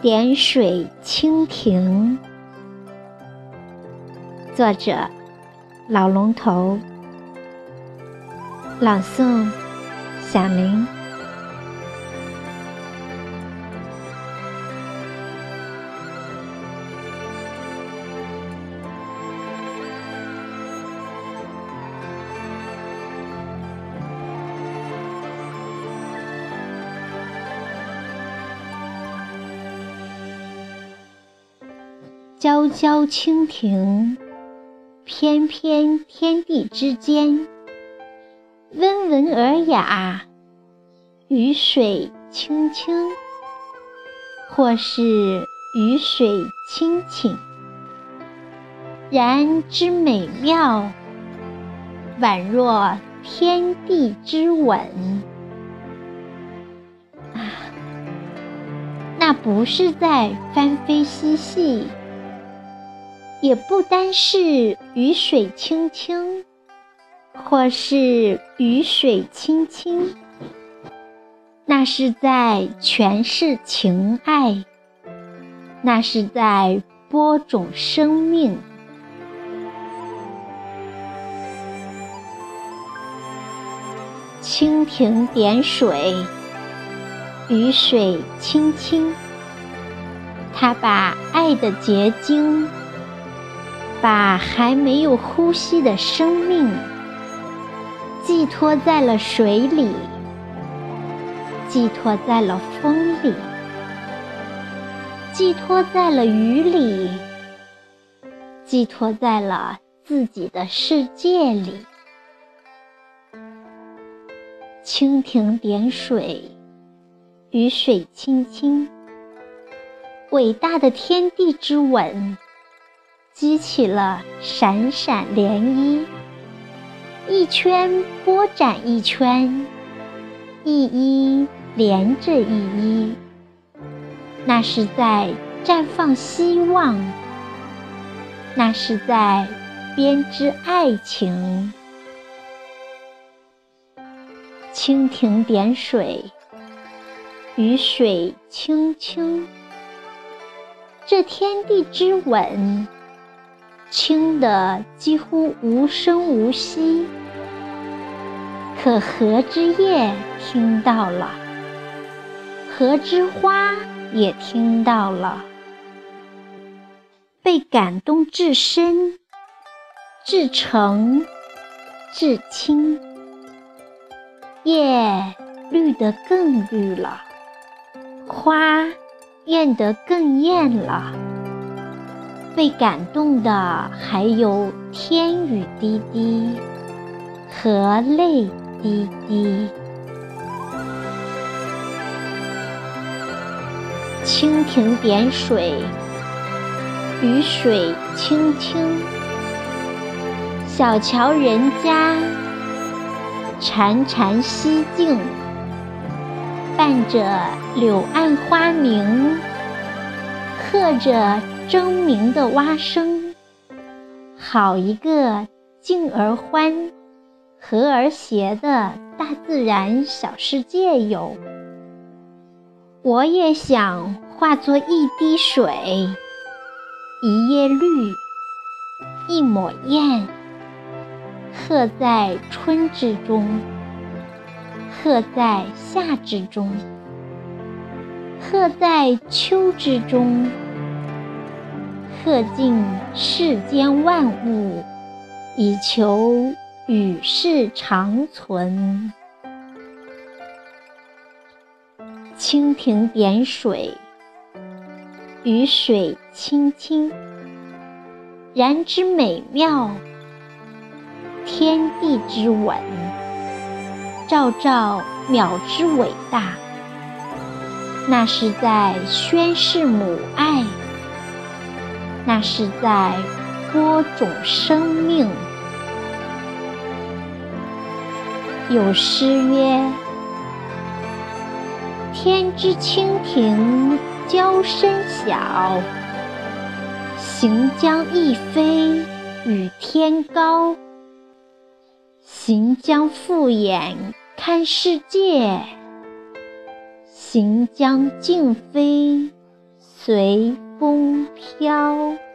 点水蜻蜓，作者：老龙头，朗诵：小林。皎皎蜻蜓，翩翩天地之间，温文尔雅，雨水清清，或是雨水清清，然之美妙，宛若天地之吻。啊，那不是在翻飞嬉戏。也不单是雨水清清，或是雨水清清，那是在诠释情爱，那是在播种生命。蜻蜓点水，雨水清清，它把爱的结晶。把还没有呼吸的生命寄托在了水里，寄托在了风里，寄托在了雨里，寄托在了自己的世界里。蜻蜓点水，雨水轻轻，伟大的天地之吻。激起了闪闪涟漪，一圈波展一圈，一依连着一依，那是在绽放希望，那是在编织爱情。蜻蜓点水，雨水清清，这天地之吻。轻的几乎无声无息，可荷之叶听到了，荷之花也听到了，被感动至深，至诚，至亲，叶绿得更绿了，花艳得更艳了。被感动的还有天雨滴滴和泪滴滴。蜻蜓点水，雨水清清。小桥人家，潺潺溪静，伴着柳暗花明，和着。争鸣的蛙声，好一个静而欢，和而谐的大自然小世界哟！我也想化作一滴水，一叶绿，一抹艳，刻在春之中，刻在夏之中，刻在秋之中。克尽世间万物，以求与世长存。蜻蜓点水，雨水清清，然之美妙，天地之吻，照照渺之伟大。那是在宣示母爱。那是在播种生命。有诗曰：“天之蜻蜓，娇身小，行将一飞与天高，行将复眼看世界，行将尽飞随风飘。